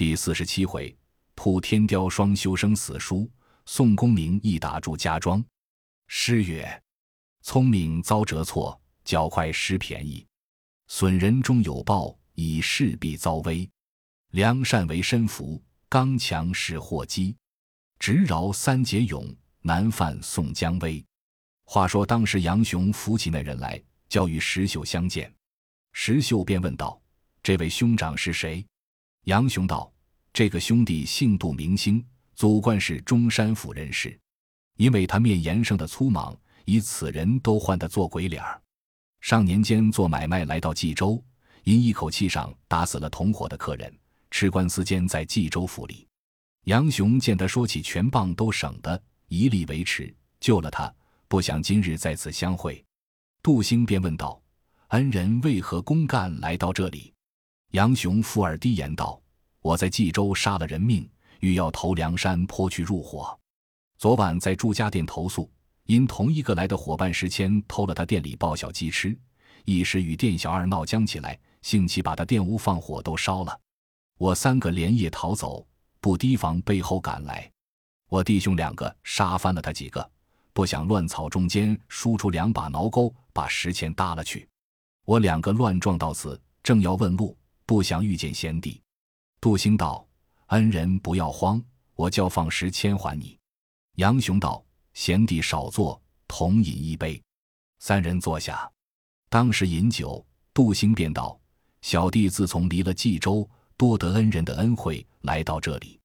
第四十七回，扑天雕双修生死书，宋公明一打祝家庄。诗曰：聪明遭折挫，脚快失便宜。损人终有报，以势必遭危。良善为身福，刚强是祸机。直饶三节勇，难犯宋江威。话说当时杨雄扶起那人来，叫与石秀相见。石秀便问道：“这位兄长是谁？”杨雄道：“这个兄弟姓杜，名兴，祖贯是中山府人士。因为他面严生的粗莽，以此人都唤他做鬼脸儿。上年间做买卖来到冀州，因一口气上打死了同伙的客人，吃官司间在冀州府里。杨雄见他说起全棒都省得，一力维持，救了他。不想今日在此相会。”杜兴便问道：“恩人为何公干来到这里？”杨雄附耳低言道：“我在冀州杀了人命，欲要投梁山坡去入伙。昨晚在朱家店投宿，因同一个来的伙伴石谦偷了他店里爆小鸡吃，一时与店小二闹僵起来，兴起把他店屋放火都烧了。我三个连夜逃走，不提防背后赶来，我弟兄两个杀翻了他几个，不想乱草中间输出两把挠钩，把石谦搭了去。我两个乱撞到此，正要问路。”不想遇见贤弟，杜兴道：“恩人不要慌，我叫放石千还你。”杨雄道：“贤弟少坐，同饮一杯。”三人坐下，当时饮酒，杜兴便道：“小弟自从离了冀州，多得恩人的恩惠，来到这里，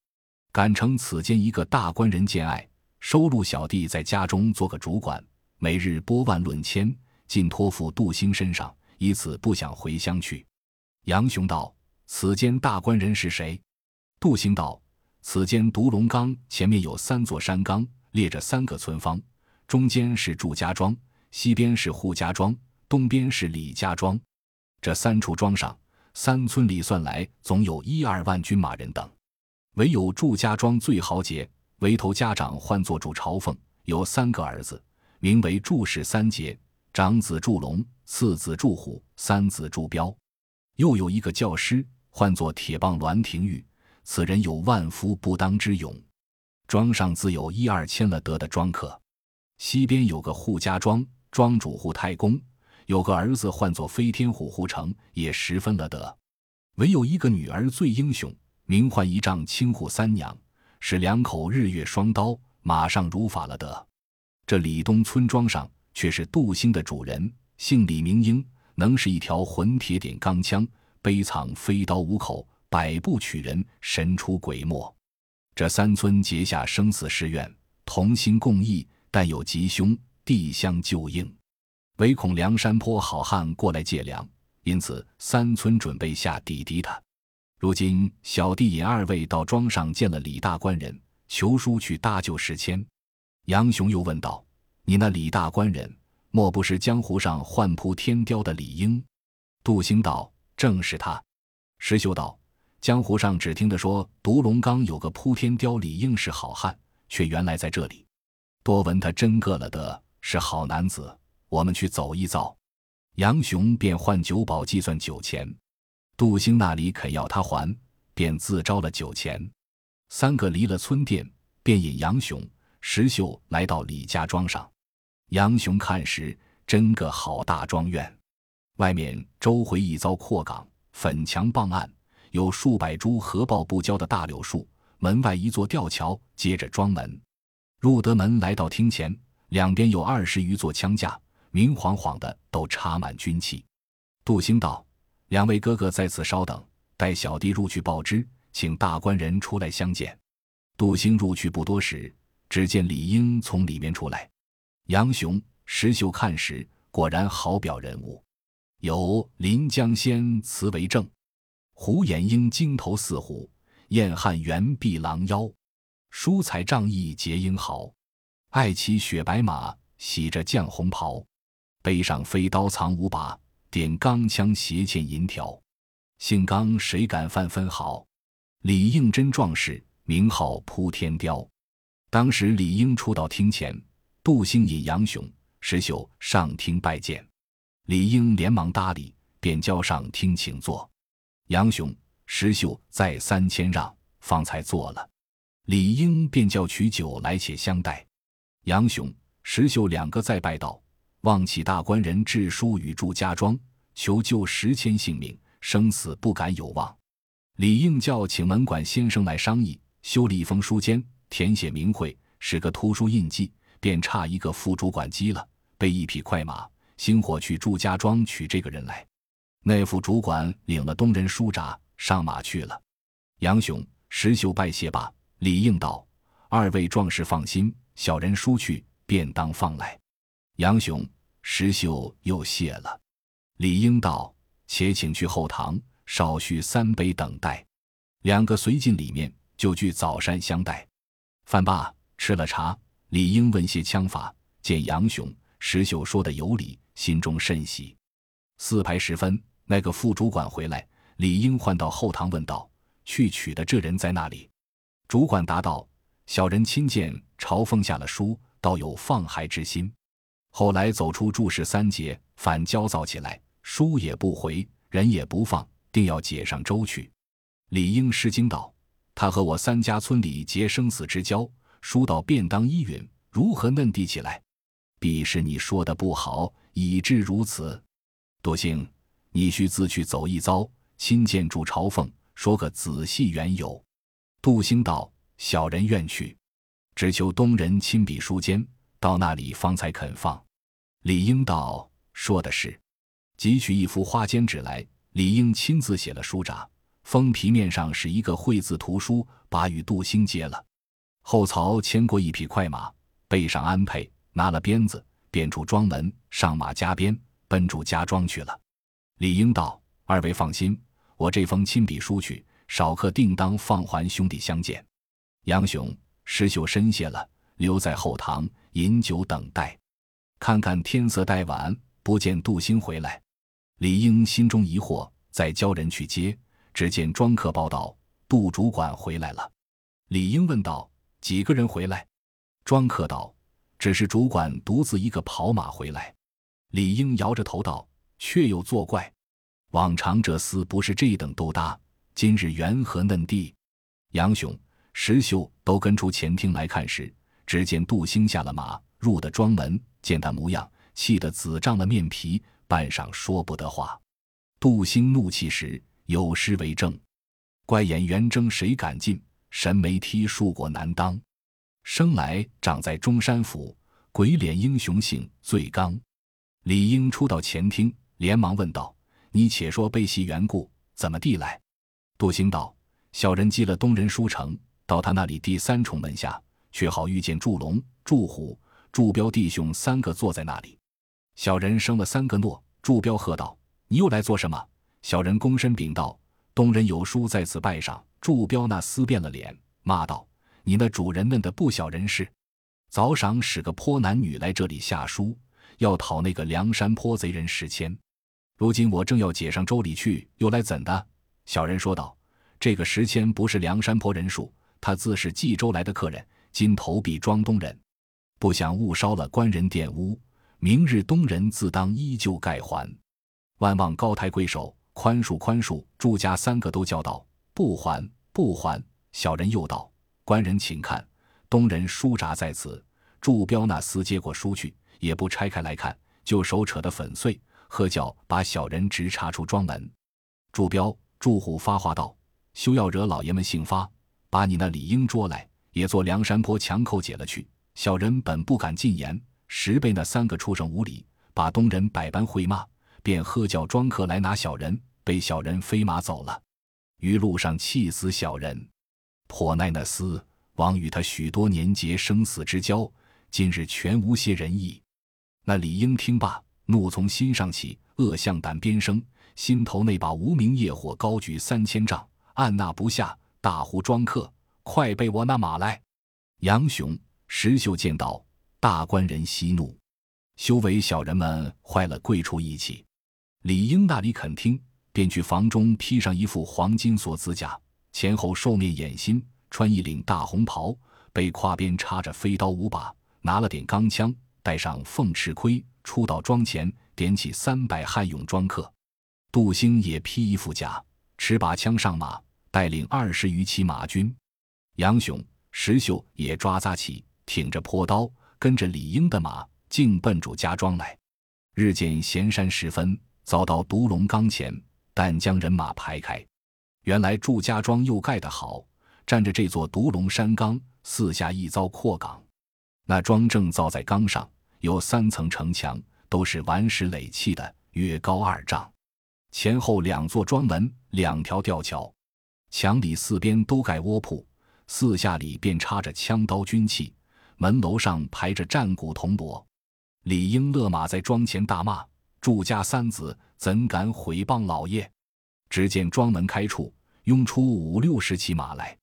感承此间一个大官人见爱，收录小弟在家中做个主管，每日拨万论千，尽托付杜兴身上，以此不想回乡去。”杨雄道：“此间大官人是谁？”杜兴道：“此间独龙岗前面有三座山岗，列着三个村坊，中间是祝家庄，西边是扈家庄，东边是李家庄。这三处庄上，三村里算来，总有一二万军马人等。唯有祝家庄最豪杰，为头家长唤作祝朝奉，有三个儿子，名为祝氏三杰：长子祝龙，次子祝虎，三子祝彪。”又有一个教师，唤作铁棒栾廷玉，此人有万夫不当之勇。庄上自有一二千了得的庄客。西边有个扈家庄，庄主扈太公，有个儿子唤作飞天虎扈成，也十分了得。唯有一个女儿最英雄，名唤一丈青扈三娘，是两口日月双刀，马上如法了得。这李东村庄上却是杜兴的主人，姓李名英。能是一条混铁点钢枪，背藏飞刀五口，百步取人，神出鬼没。这三村结下生死誓愿，同心共义，但有吉凶，地相救应，唯恐梁山坡好汉过来借粮，因此三村准备下抵敌他。如今小弟引二位到庄上见了李大官人，求书去搭救石谦。杨雄又问道：“你那李大官人？”莫不是江湖上唤扑天雕的李应？杜兴道：“正是他。”石秀道：“江湖上只听得说独龙岗有个扑天雕李应是好汉，却原来在这里。多闻他真个了得，是好男子。我们去走一遭。”杨雄便换酒保计算酒钱，杜兴那里肯要他还，便自招了酒钱。三个离了村店，便引杨雄、石秀来到李家庄上。杨雄看时，真个好大庄院，外面周回一遭阔岗，粉墙傍岸，有数百株合抱不交的大柳树。门外一座吊桥，接着庄门。入得门，来到厅前，两边有二十余座枪架，明晃晃的，都插满军器。杜兴道：“两位哥哥在此稍等，待小弟入去报知，请大官人出来相见。”杜兴入去不多时，只见李英从里面出来。杨雄、石秀看时，果然好表人物，有临江仙词为证，胡延英金头似虎，燕汉猿臂狼腰，疏才仗义结英豪，爱骑雪白马，喜着绛红袍，背上飞刀藏五把，点钢枪斜嵌银条，姓刚谁敢犯分毫？李应真壮士，名号扑天雕。当时李应出到厅前。杜兴引杨雄、石秀上厅拜见，李应连忙搭理，便交上厅请坐。杨雄、石秀再三谦让，方才坐了。李应便叫取酒来，且相待。杨雄、石秀两个再拜道：“望启大官人致书与祝家庄，求救石谦性命，生死不敢有望。”李应叫请门管先生来商议，修了一封书笺，填写名讳，使个图书印记，便差一个副主管机了，备一匹快马，星火去祝家庄取这个人来。那副主管领了东人书札，上马去了。杨雄、石秀拜谢罢，李应道：“二位壮士放心，小人书去，便当放来。”杨雄、石秀又谢了。李应道：“且请去后堂。”少叙三杯等待，两个随进里面，就聚早膳相待。饭罢，吃了茶，李应问些枪法，见杨雄、石秀说的有理，心中甚喜。四排时分，那个副主管回来，李应唤到后堂问道：“去取的这人在那里？”主管答道：“小人亲见朝奉下了书，倒有放孩之心。后来走出注释三节，反焦躁起来，书也不回，人也不放。”定要解上周去。李应失惊道：“他和我三家村里结生死之交，书到便当依允，如何嫩地起来？必是你说的不好，以致如此。杜兴，你须自去走一遭，亲见主朝奉，说个仔细缘由。”杜兴道：“小人愿去，只求东人亲笔书笺，到那里方才肯放。”李应道：“说的是。”即取一幅花笺纸来。李应亲自写了书札，封皮面上是一个会字图书，把与杜兴接了。后曹牵过一匹快马，背上鞍辔，拿了鞭子，便出庄门，上马加鞭，奔住家庄去了。李英道：“二位放心，我这封亲笔书去，少客定当放还兄弟相见。”杨雄、石秀深谢了，留在后堂饮酒等待。看看天色待晚，不见杜兴回来。李英心中疑惑，再叫人去接。只见庄客报道：“杜主管回来了。”李英问道：“几个人回来？”庄客道：“只是主管独自一个跑马回来。”李应摇着头道：“确有作怪，往常这厮不是这等斗搭，今日缘何嫩地？”杨雄、石秀都跟出前厅来看时，只见杜兴下了马，入的庄门，见他模样，气得紫胀了面皮。半晌说不得话，杜兴怒气时有诗为证：“怪眼圆睁谁敢进，神眉踢树果难当。生来长在中山府，鬼脸英雄性最刚。”李应出到前厅，连忙问道：“你且说背戏缘故，怎么地来？”杜兴道：“小人寄了东人书城，到他那里第三重门下，却好遇见祝龙、祝虎、祝彪弟兄三个坐在那里。”小人生了三个诺，祝彪喝道：“你又来做什么？”小人躬身禀道：“东人有书在此拜上。”祝彪那撕变了脸，骂道：“你那主人嫩的不小人事，早晌使个泼男女来这里下书，要讨那个梁山坡贼人十千。如今我正要解上州里去，又来怎的？”小人说道：“这个十千不是梁山坡人数，他自是冀州来的客人，今投笔庄东人，不想误烧了官人殿屋。”明日东人自当依旧盖还，万望高抬贵手，宽恕宽恕。祝家三个都叫道：“不还不还！”小人又道：“官人请看，东人书札在此。”祝彪那厮接过书去，也不拆开来看，就手扯得粉碎，喝叫把小人直插出庄门。祝彪、祝虎发话道：“休要惹老爷们兴发，把你那李应捉来，也做梁山坡强寇解了去。”小人本不敢进言。十倍那三个畜生无礼，把东人百般会骂，便喝叫庄客来拿小人，被小人飞马走了。于路上气死小人，颇奈那厮枉与他许多年结生死之交，今日全无些仁义。那李英听罢，怒从心上起，恶向胆边生，心头那把无名业火高举三千丈，按捺不下，大呼庄客，快备我那马来！杨雄、石秀见到。大官人息怒，修为小人们坏了贵处义气。李英那里肯听，便去房中披上一副黄金锁子甲，前后兽面掩心，穿一领大红袍，背挎边插着飞刀五把，拿了点钢枪，带上凤翅盔，出到庄前，点起三百悍勇庄客。杜兴也披一副甲，持把枪上马，带领二十余骑马军。杨雄、石秀也抓扎起，挺着坡刀，跟着李英的马，径奔祝家庄来。日渐闲山时分，遭到独龙冈前，但将人马排开。原来祝家庄又盖得好，占着这座独龙山冈，四下一遭阔岗。那庄正造在冈上，有三层城墙，都是顽石垒砌的，约高二丈。前后两座庄门，两条吊桥，墙里四边都盖窝铺，四下里便插着枪刀军器，门楼上排着战鼓铜锣。李英勒马在庄前大骂：“祝家三子怎敢毁谤老爷！”只见庄门开处，拥出五六十骑马来。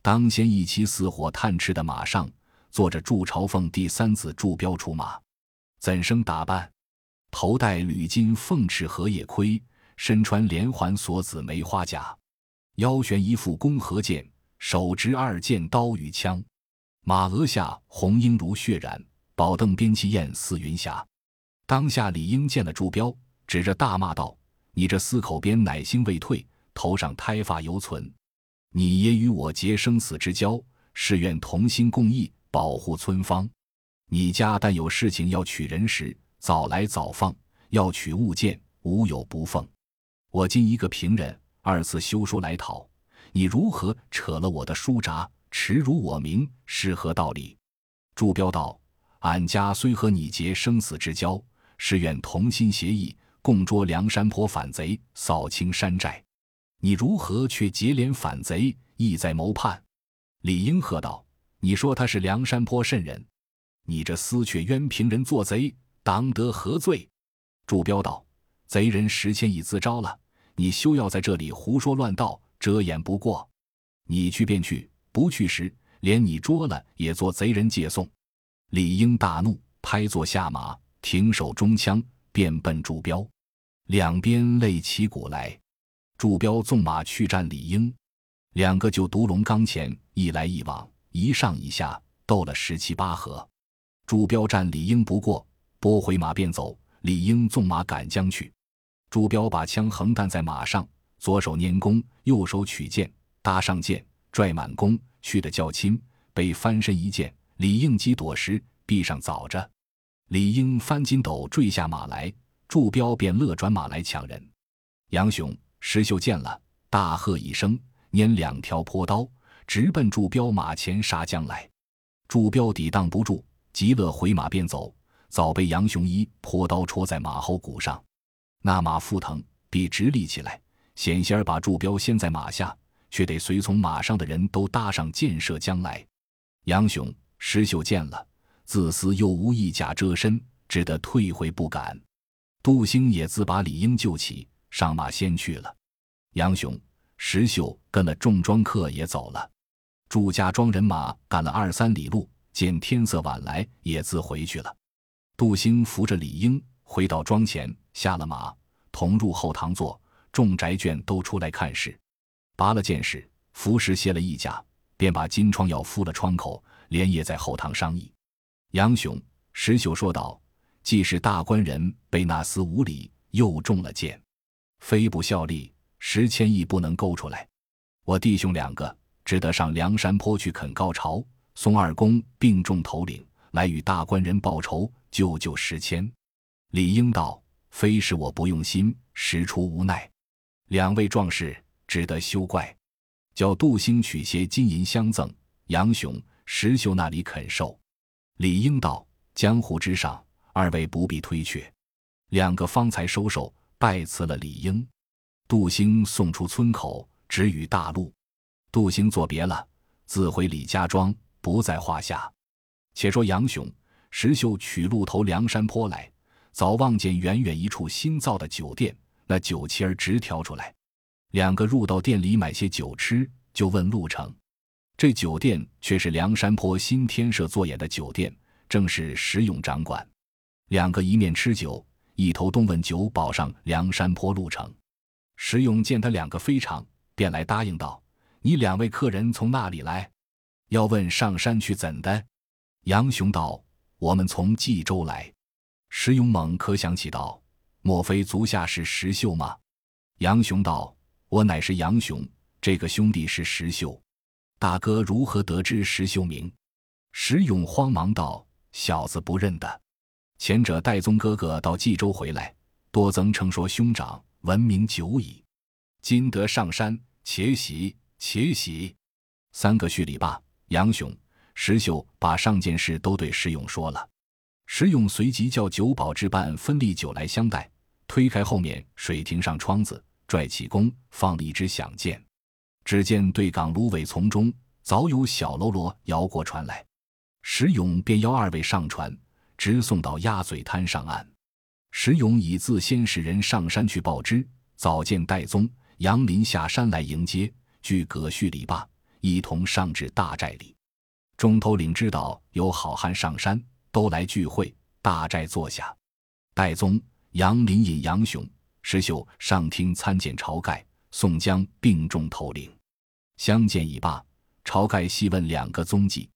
当先一骑似火探翅的马上，坐着祝朝奉第三子祝彪出马。怎生打扮？头戴铝金凤翅荷叶盔，身穿连环锁子梅花甲，腰悬一副弓和剑，手执二剑刀与枪。马额下红缨如血染。宝凳边气焰似云霞，当下李应见了祝彪，指着大骂道：“你这四口边乃心未退，头上胎发犹存。你爷与我结生死之交，誓愿同心共义，保护村方。你家但有事情要取人时，早来早放；要取物件，无有不奉。我今一个平人，二次修书来讨，你如何扯了我的书札，耻辱我名，是何道理？”祝彪道。俺家虽和你结生死之交，是愿同心协议，共捉梁山坡反贼，扫清山寨。你如何却结连反贼，意在谋叛？李应喝道：“你说他是梁山坡甚人？你这厮却冤平人做贼，当得何罪？”祝彪道：“贼人时迁已自招了，你休要在这里胡说乱道，遮掩不过。你去便去，不去时，连你捉了也做贼人借送。”李应大怒，拍坐下马，停手中枪，便奔祝彪。两边擂起鼓来，祝彪纵马去战李应，两个就独龙冈前一来一往，一上一下，斗了十七八合。祝彪战李应不过，拨回马便走。李应纵马赶将去，祝彪把枪横担在马上，左手拈弓，右手取剑，搭上剑，拽满弓，去的较轻，被翻身一箭。李应急躲时，壁上早着。李应翻筋斗坠下马来，祝彪便乐转马来抢人。杨雄、石秀见了，大喝一声，拈两条坡刀，直奔祝彪马前杀将来。祝彪抵挡不住，急乐回马便走，早被杨雄一坡刀戳在马后骨上，那马腹疼，必直立起来，险些儿把祝彪掀在马下，却得随从马上的人都搭上箭射将来。杨雄。石秀见了，自私又无一甲遮身，只得退回不敢。杜兴也自把李应救起，上马先去了。杨雄、石秀跟了重装客也走了。祝家庄人马赶了二三里路，见天色晚来，也自回去了。杜兴扶着李应回到庄前，下了马，同入后堂坐。众宅眷都出来看事，拔了剑矢，服石卸了一甲，便把金疮药敷了窗口。连夜在后堂商议，杨雄、石秀说道：“既是大官人被那厮无礼，又中了箭，非不效力，石千亿不能勾出来。我弟兄两个只得上梁山坡去恳告朝，宋二公病重头领来与大官人报仇，救救石千。”李应道：“非是我不用心，实出无奈。两位壮士只得休怪，叫杜兴取些金银相赠。”杨雄。石秀那里肯受，李应道：“江湖之上，二位不必推却。”两个方才收手，拜辞了李英。杜兴送出村口，直与大路。杜兴作别了，自回李家庄，不在话下。且说杨雄、石秀取路投梁山坡来，早望见远远一处新造的酒店，那酒旗儿直挑出来。两个入到店里买些酒吃，就问路程。这酒店却是梁山坡新天设做演的酒店，正是石勇掌管。两个一面吃酒，一头东问酒保上梁山坡路程。石勇见他两个非常，便来答应道：“你两位客人从那里来？要问上山去怎的？”杨雄道：“我们从冀州来。”石勇猛可想起道：“莫非足下是石秀吗？”杨雄道：“我乃是杨雄，这个兄弟是石秀，大哥如何得知石秀名？石勇慌忙道：“小子不认得。前者戴宗哥哥到冀州回来，多曾称说兄长闻名久矣。今得上山，且喜且喜。”三个叙礼罢，杨雄、石秀把上件事都对石勇说了。石勇随即叫酒保置办分例酒来相待，推开后面水亭上窗子，拽起弓，放了一支响箭。只见对港芦苇丛中早有小喽啰摇过船来，石勇便邀二位上船，直送到鸭嘴滩上岸。石勇已自先使人上山去报知，早见戴宗、杨林下山来迎接，俱葛序礼罢，一同上至大寨里。众头领知道有好汉上山，都来聚会，大寨坐下。戴宗、杨林引杨雄、石秀上厅参见晁盖。宋江并众头领相见已罢，晁盖细问两个踪迹。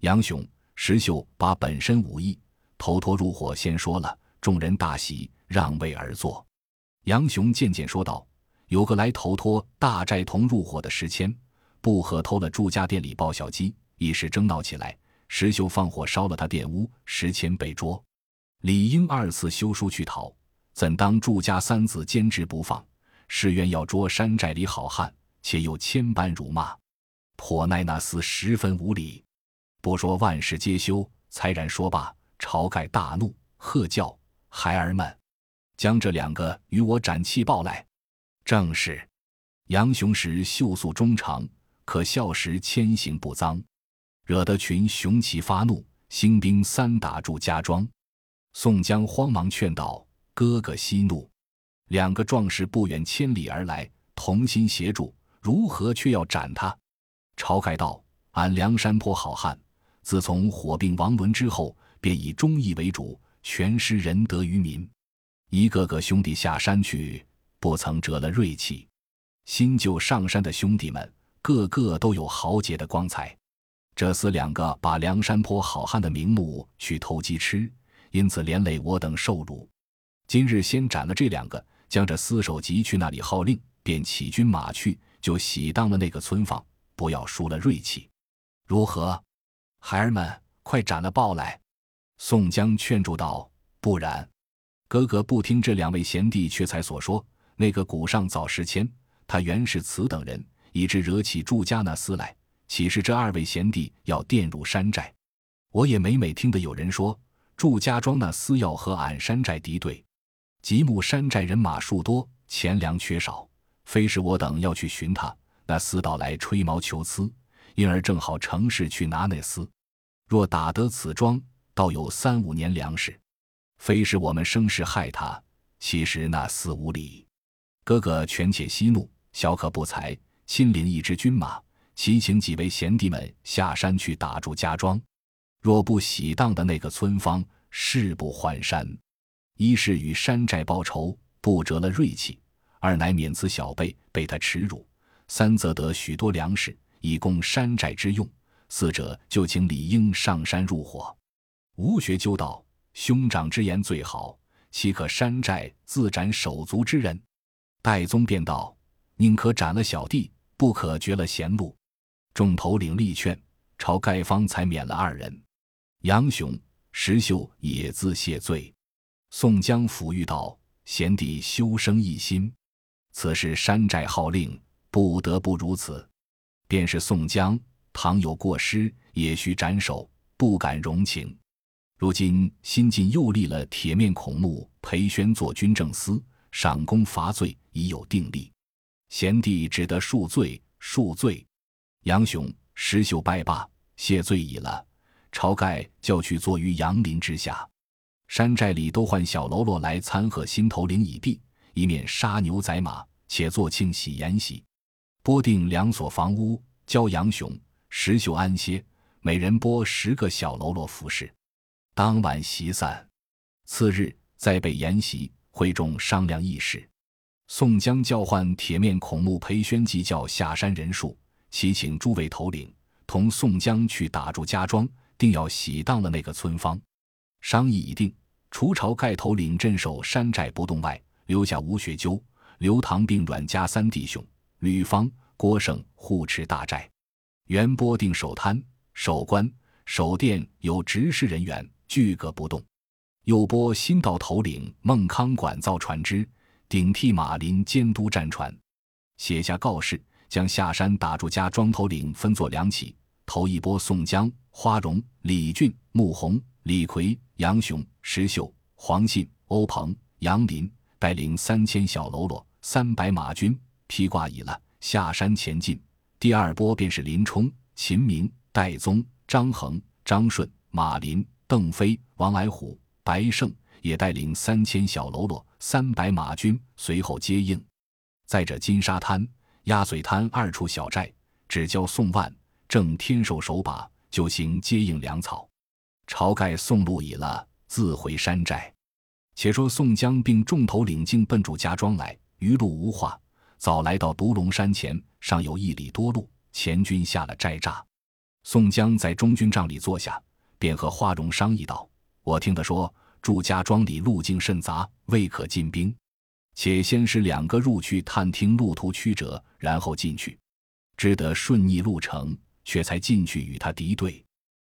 杨雄、石秀把本身武艺头脱入伙先说了，众人大喜，让位而坐。杨雄渐渐说道：“有个来头脱大寨同入伙的石谦，不和偷了祝家店里抱小鸡，一时争闹起来，石秀放火烧了他店屋，石谦被捉。理应二次修书去讨，怎当祝家三子坚持不放？”誓愿要捉山寨里好汉，且又千般辱骂，颇奈那厮十分无礼。不说万事皆休，才然说罢，晁盖大怒，喝叫孩儿们，将这两个与我斩气报来。正是，杨雄时秀素忠长，可笑时谦行不脏，惹得群雄齐发怒，兴兵三打祝家庄。宋江慌忙劝道：“哥哥息怒。”两个壮士不远千里而来，同心协助，如何却要斩他？晁盖道：“俺梁山泊好汉，自从火并王伦之后，便以忠义为主，全施仁德于民。一个个兄弟下山去，不曾折了锐气。新旧上山的兄弟们，个个都有豪杰的光彩。这厮两个把梁山泊好汉的名目去偷鸡吃，因此连累我等受辱。今日先斩了这两个。”将这厮首级去那里号令，便起军马去，就喜当了那个村坊，不要输了锐气，如何？孩儿们，快斩了报来！宋江劝住道：“不然，哥哥不听这两位贤弟却才所说。那个古上早时迁，他原是此等人，以致惹起祝家那厮来。岂是这二位贤弟要垫入山寨？我也每每听得有人说，祝家庄那厮要和俺山寨敌对。”吉木山寨人马数多，钱粮缺少，非是我等要去寻他，那厮倒来吹毛求疵，因而正好乘势去拿那厮。若打得此庄，倒有三五年粮食。非是我们生事害他，其实那厮无礼。哥哥权且息怒，小可不才，亲领一支军马，齐请几位贤弟们下山去打住家庄。若不喜当的那个村方，誓不还山。一是与山寨报仇，不折了锐气；二乃免此小辈被他耻辱；三则得许多粮食，以供山寨之用；四者就请李应上山入伙。吴学究道：“兄长之言最好，岂可山寨自斩手足之人？”戴宗便道：“宁可斩了小弟，不可绝了贤路。”众头领力劝，朝丐方才免了二人。杨雄、石秀也自谢罪。宋江抚谕道：“贤弟修生一心，此事山寨号令，不得不如此。便是宋江，倘有过失，也须斩首，不敢容情。如今新晋又立了铁面孔目裴宣做军政司，赏功罚罪已有定例。贤弟只得恕罪，恕罪。杨雄、石秀拜罢，谢罪已了。晁盖叫去坐于杨林之下。”山寨里都唤小喽啰来参贺新头领已毕，一面杀牛宰马，且做庆喜筵席，拨定两所房屋，教杨雄、石秀安歇，每人拨十个小喽啰服侍。当晚席散，次日再被筵席，会众商量议事。宋江叫唤铁面孔目裴宣即叫下山人数，齐请诸位头领同宋江去打住家庄，定要喜当了那个村坊。商议已定。除晁盖头领镇守山寨不动外，留下吴学究、刘唐并阮家三弟兄、吕方、郭胜互持大寨。袁波定守滩、守关、守店有执事人员，俱各不动。右拨新道头领孟康管造船只，顶替马林监督战船。写下告示，将下山打住家庄头领分作两起，头一波宋江、花荣、李俊、穆弘、李逵、杨雄、石秀、黄信、欧鹏、杨林带领三千小喽啰、三百马军，披挂已了，下山前进。第二波便是林冲、秦明、戴宗、张衡、张顺、马林、邓飞、王矮虎、白胜，也带领三千小喽啰、三百马军随后接应。在这金沙滩、鸭嘴滩二处小寨，只教宋万、郑天寿守把，就行接应粮草。晁盖送路已了，自回山寨。且说宋江并众头领径奔祝家庄来，余路无话，早来到独龙山前，尚有一里多路，前军下了寨栅。宋江在中军帐里坐下，便和花荣商议道：“我听他说，祝家庄里路径甚杂，未可进兵。”且先使两个入去探听路途曲折，然后进去，只得顺逆路程，却才进去与他敌对。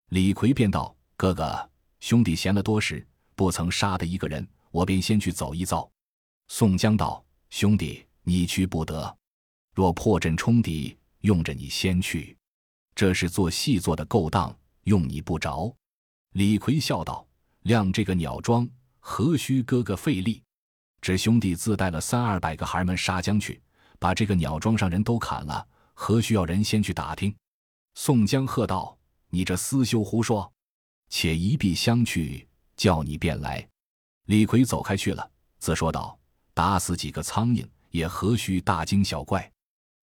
李逵便道：“哥哥，兄弟闲了多时，不曾杀的一个人，我便先去走一遭。”宋江道：“兄弟，你去不得。若破阵冲敌，用着你先去，这是做戏做的勾当，用你不着。”李逵笑道：“亮这个鸟庄，何须哥哥费力？”只兄弟自带了三二百个孩儿们杀将去，把这个鸟庄上人都砍了，何须要人先去打听？宋江喝道：“你这厮休胡说！且一臂相去，叫你便来。”李逵走开去了，自说道：“打死几个苍蝇，也何须大惊小怪？”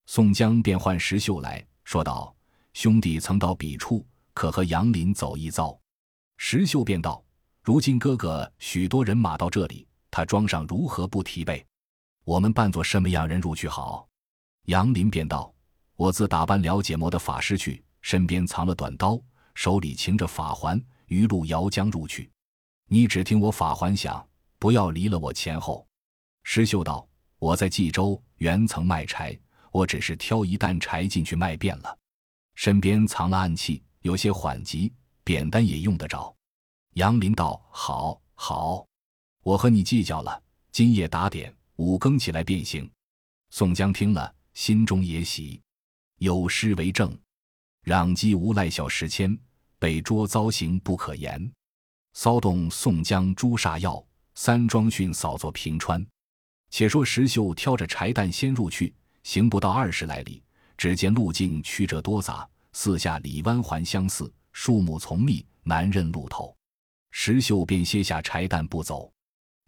宋江便唤石秀来说道：“兄弟曾到彼处，可和杨林走一遭？”石秀便道：“如今哥哥许多人马到这里。”他庄上如何不提备？我们扮作什么样人入去好？杨林便道：“我自打扮了解魔的法师去，身边藏了短刀，手里擎着法环，一路摇浆入去。你只听我法环响，不要离了我前后。”石秀道：“我在冀州原曾卖柴，我只是挑一担柴进去卖遍了，身边藏了暗器，有些缓急，扁担也用得着。”杨林道：“好，好。”我和你计较了，今夜打点，五更起来便行。宋江听了，心中也喜，有诗为证：“攘鸡无赖小时迁，被捉遭刑不可言。骚动宋江诛杀要，三庄训扫作平川。”且说石秀挑着柴担先入去，行不到二十来里，只见路径曲折多杂，四下里弯环相似，树木丛密，难认路头。石秀便歇下柴担不走。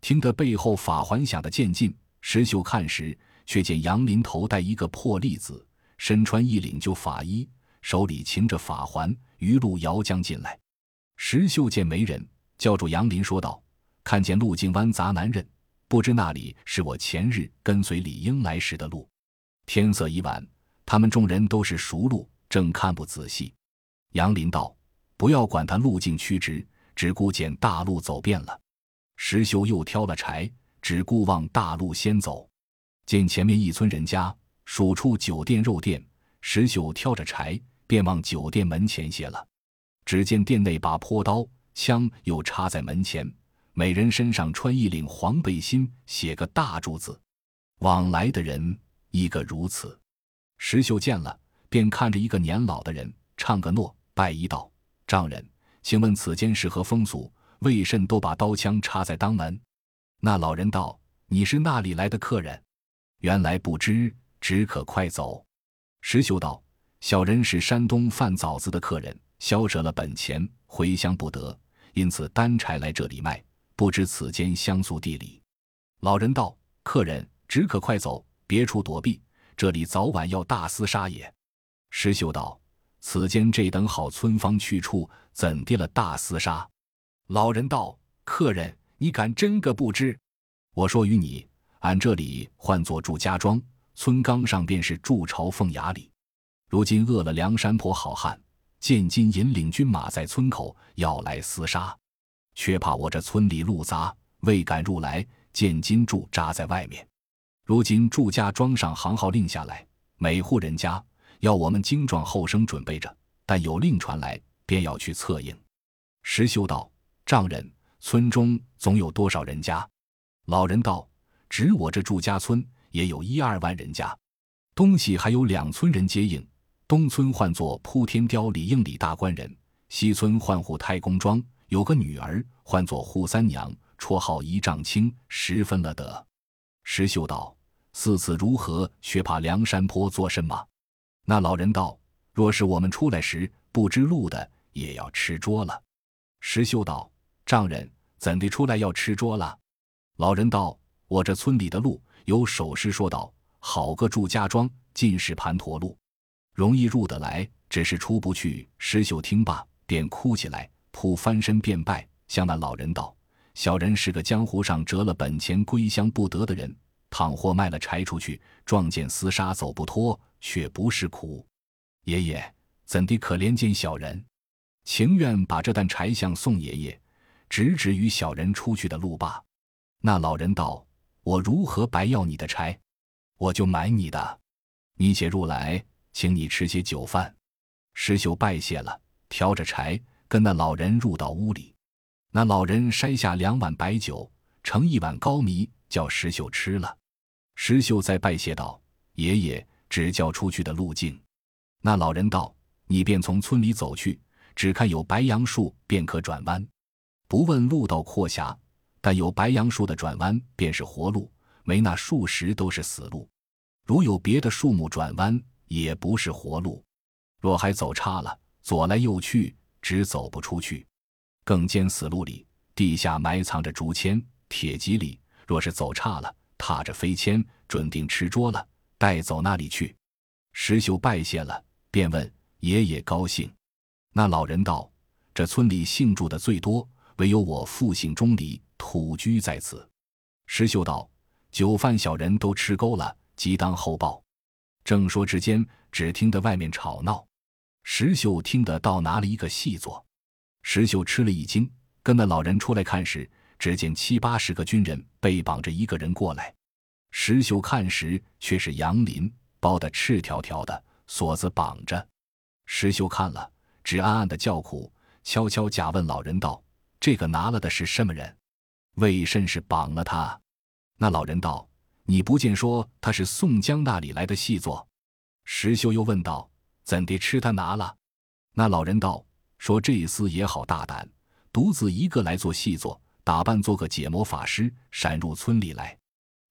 听得背后法环响的渐近，石秀看时，却见杨林头戴一个破笠子，身穿一领旧法衣，手里擎着法环，余路摇将进来。石秀见没人，叫住杨林说道：“看见路径弯杂难认，不知那里是我前日跟随李应来时的路。天色已晚，他们众人都是熟路，正看不仔细。”杨林道：“不要管他路径曲直，只顾见大路走遍了。”石秀又挑了柴，只顾往大路先走。见前面一村人家，数处酒店肉店。石秀挑着柴，便往酒店门前歇了。只见店内把坡刀、枪又插在门前，每人身上穿一领黄背心，写个大柱子。往来的人一个如此。石秀见了，便看着一个年老的人，唱个诺，拜一道：“丈人，请问此间是何风俗？”为甚都把刀枪插在当门？那老人道：“你是那里来的客人？原来不知，只可快走。”石秀道：“小人是山东贩枣子的客人，消折了本钱，回乡不得，因此担柴来这里卖。不知此间乡俗地理。”老人道：“客人只可快走，别处躲避，这里早晚要大厮杀也。”石秀道：“此间这等好村坊去处，怎跌了大厮杀？”老人道：“客人，你敢真个不知？我说与你，俺这里唤作祝家庄，村冈上便是祝朝凤崖里。如今饿了梁山泊好汉，见金引领军马在村口要来厮杀，却怕我这村里路杂，未敢入来。见金驻扎在外面。如今祝家庄上行号令下来，每户人家要我们精壮后生准备着，但有令传来，便要去策应。”石秀道：“丈人，村中总有多少人家？”老人道：“只我这祝家村也有一二万人家，东西还有两村人接应。东村唤作扑天雕李应李大官人，西村唤户太公庄，有个女儿唤作扈三娘，绰号一丈青，十分了得。”石秀道：“四次如何？却怕梁山坡做甚么？”那老人道：“若是我们出来时不知路的，也要吃捉了。”石秀道：“丈人怎地出来要吃捉了？”老人道：“我这村里的路有首诗说道：好个祝家庄，尽是盘陀路，容易入得来，只是出不去。”石秀听罢，便哭起来，扑翻身便拜，向那老人道：“小人是个江湖上折了本钱归乡不得的人，倘或卖了柴出去，撞见厮杀走不脱，却不是苦。爷爷怎地可怜见小人？情愿把这担柴相送爷爷，直指与小人出去的路罢。”那老人道：“我如何白要你的柴？我就买你的。你且入来，请你吃些酒饭。”石秀拜谢了，挑着柴跟那老人入到屋里。那老人筛下两碗白酒，盛一碗高米，叫石秀吃了。石秀再拜谢道：“爷爷指教出去的路径。”那老人道：“你便从村里走去，只看有白杨树，便可转弯，不问路道阔狭。”但有白杨树的转弯便是活路，没那树石都是死路。如有别的树木转弯，也不是活路。若还走差了，左来右去，只走不出去。更兼死路里，地下埋藏着竹签、铁蒺藜。若是走差了，踏着飞签，准定吃捉了，带走那里去？石秀拜谢了，便问爷爷高兴。那老人道：“这村里姓祝的最多，唯有我父姓钟离。”土居在此，石秀道：“酒饭小人都吃够了，即当后报。”正说之间，只听得外面吵闹。石秀听得到拿了一个细作，石秀吃了一惊，跟那老人出来看时，只见七八十个军人背绑着一个人过来。石秀看时，却是杨林，包得赤条条的，锁子绑着。石秀看了，只暗暗的叫苦，悄悄假问老人道：“这个拿了的是什么人？”为甚是绑了他？那老人道：“你不见说他是宋江那里来的细作？”石秀又问道：“怎地吃他拿了？”那老人道：“说这厮也好大胆，独自一个来做细作，打扮做个解魔法师，闪入村里来，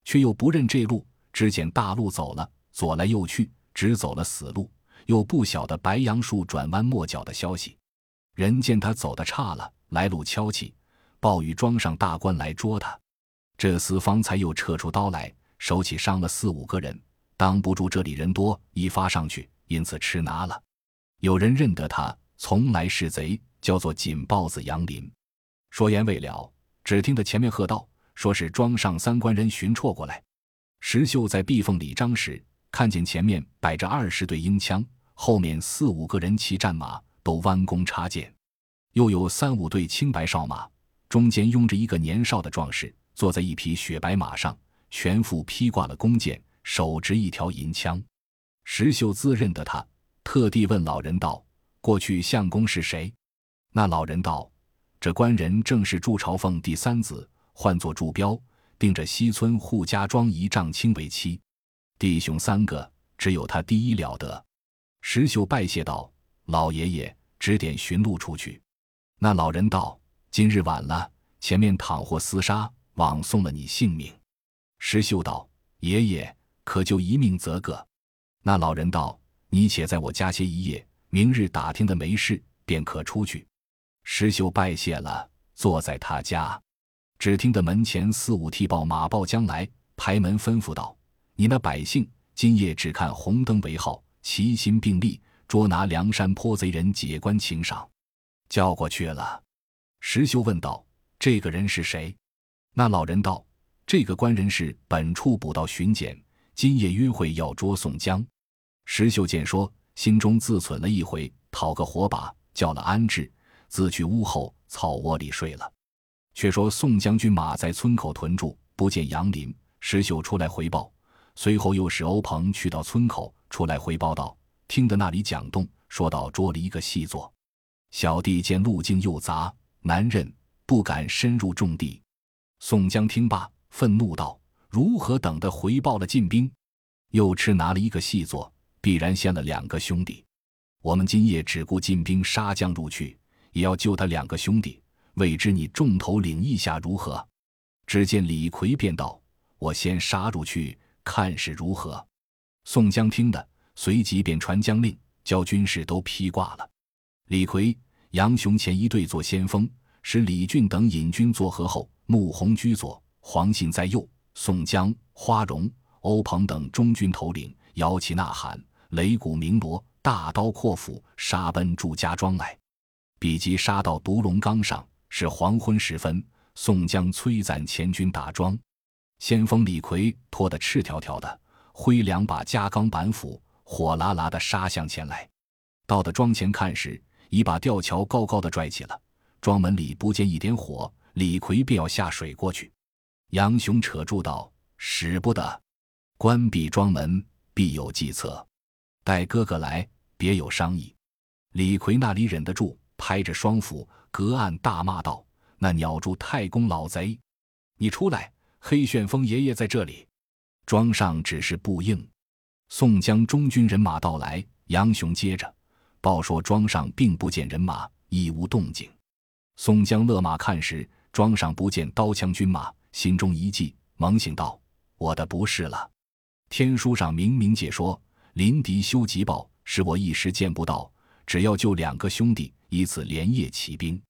却又不认这路，只见大路走了，左来右去，只走了死路，又不晓得白杨树转弯抹角的消息。人见他走得差了，来路悄起，暴雨装上大官来捉他，这厮方才又撤出刀来，手起伤了四五个人，挡不住这里人多，一发上去，因此吃拿了。有人认得他，从来是贼，叫做锦豹子杨林。说言未了，只听得前面喝道：“说是庄上三官人寻绰过来。”石秀在壁缝里张时，看见前面摆着二十对鹰枪，后面四五个人骑战马，都弯弓插箭，又有三五对青白哨马。中间拥着一个年少的壮士，坐在一匹雪白马上，全副披挂了弓箭，手执一条银枪。石秀自认得他，特地问老人道：“过去相公是谁？”那老人道：“这官人正是祝朝凤第三子，唤作祝彪，定着西村扈家庄一丈青为妻。弟兄三个，只有他第一了得。”石秀拜谢道：“老爷爷指点寻路出去。”那老人道。今日晚了，前面倘或厮杀，枉送了你性命。石秀道：“爷爷可就一命则个。”那老人道：“你且在我家歇一夜，明日打听的没事，便可出去。”石秀拜谢了，坐在他家。只听得门前四五替报马报将来，排门吩咐道：“你那百姓今夜只看红灯为号，齐心并力捉拿梁山坡贼人，解官请赏。”叫过去了。石秀问道：“这个人是谁？”那老人道：“这个官人是本处捕道巡检，今夜约会要捉宋江。”石秀见说，心中自忖了一回，讨个火把，叫了安置，自去屋后草窝里睡了。却说宋将军马在村口屯住，不见杨林，石秀出来回报，随后又使欧鹏去到村口出来回报道：“听得那里讲动，说到捉了一个细作。小弟见路径又杂难认，不敢深入重地。”宋江听罢，愤怒道：“如何等的回报了进兵？又吃拿了一个细作，必然陷了两个兄弟。我们今夜只顾进兵杀将入去，也要救他两个兄弟。未知你重头领一下如何？”只见李逵便道：“我先杀入去，看是如何。”宋江听得，随即便传将令，叫军士都披挂了。李逵、杨雄前一队做先锋，使李俊等引军作合后，穆弘居左，黄信在右，宋江、花荣、欧鹏等中军头领摇旗呐喊，擂鼓鸣锣，大刀阔斧，杀奔祝家庄来。比及杀到独龙岗上，是黄昏时分。宋江催攒前军打庄，先锋李逵拖得赤条条的，挥两把加钢板斧，火辣辣的杀向前来。到的庄前看时，已把吊桥高高的拽起了，庄门里不见一点火，李逵便要下水过去。杨雄扯住道：“使不得，关闭庄门必有计策，待哥哥来，别有商议。”李逵那里忍得住，拍着双斧，隔岸大骂道。那鸟住太公老贼，你出来！黑旋风爷爷在这里。庄上只是不应。宋江中军人马到来，杨雄接着报说庄上并不见人马，亦无动静。宋江勒马看时，庄上不见刀枪军马，心中一悸，猛醒道：“我的不是了。天书上明明解说，临敌修急报，是我一时见不到。只要救两个兄弟，以此连夜起兵。”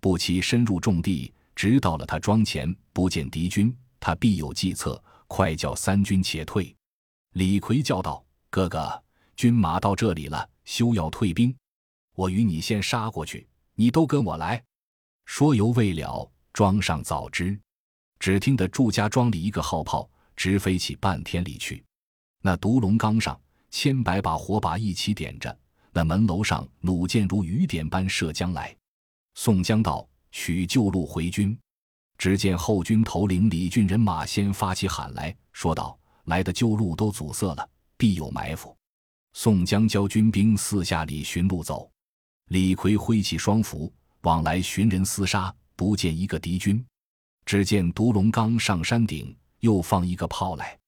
不期深入重地，直到了他庄前，不见敌军，他必有计策，快叫三军且退。李逵叫道：“哥哥，军马到这里了，休要退兵，我与你先杀过去，你都跟我来。”说犹未了，庄上早知，只听得祝家庄里一个号炮直飞起半天里去，那独龙岗上千百把火把一起点着，那门楼上弩箭如雨点般射将来。宋江道：“取旧路回军。”只见后军头领李俊人马先发起喊来说道：“来的旧路都阻塞了，必有埋伏。”宋江教军兵四下里寻路走。李逵挥起双斧往来寻人厮杀，不见一个敌军。只见独龙岗上山顶又放一个炮来，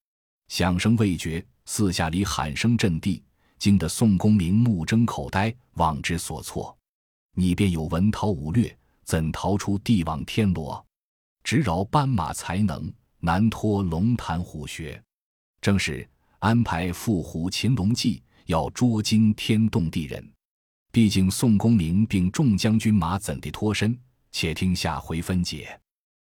响声未绝，四下里喊声震地，惊得宋公明目睁口呆，望之所措。你便有文韬武略，怎逃出帝王天罗？直饶斑马才能，难脱龙潭虎穴。正是安排伏虎擒龙计，要捉惊天动地人。毕竟宋公明并众将军马怎地脱身？且听下回分解。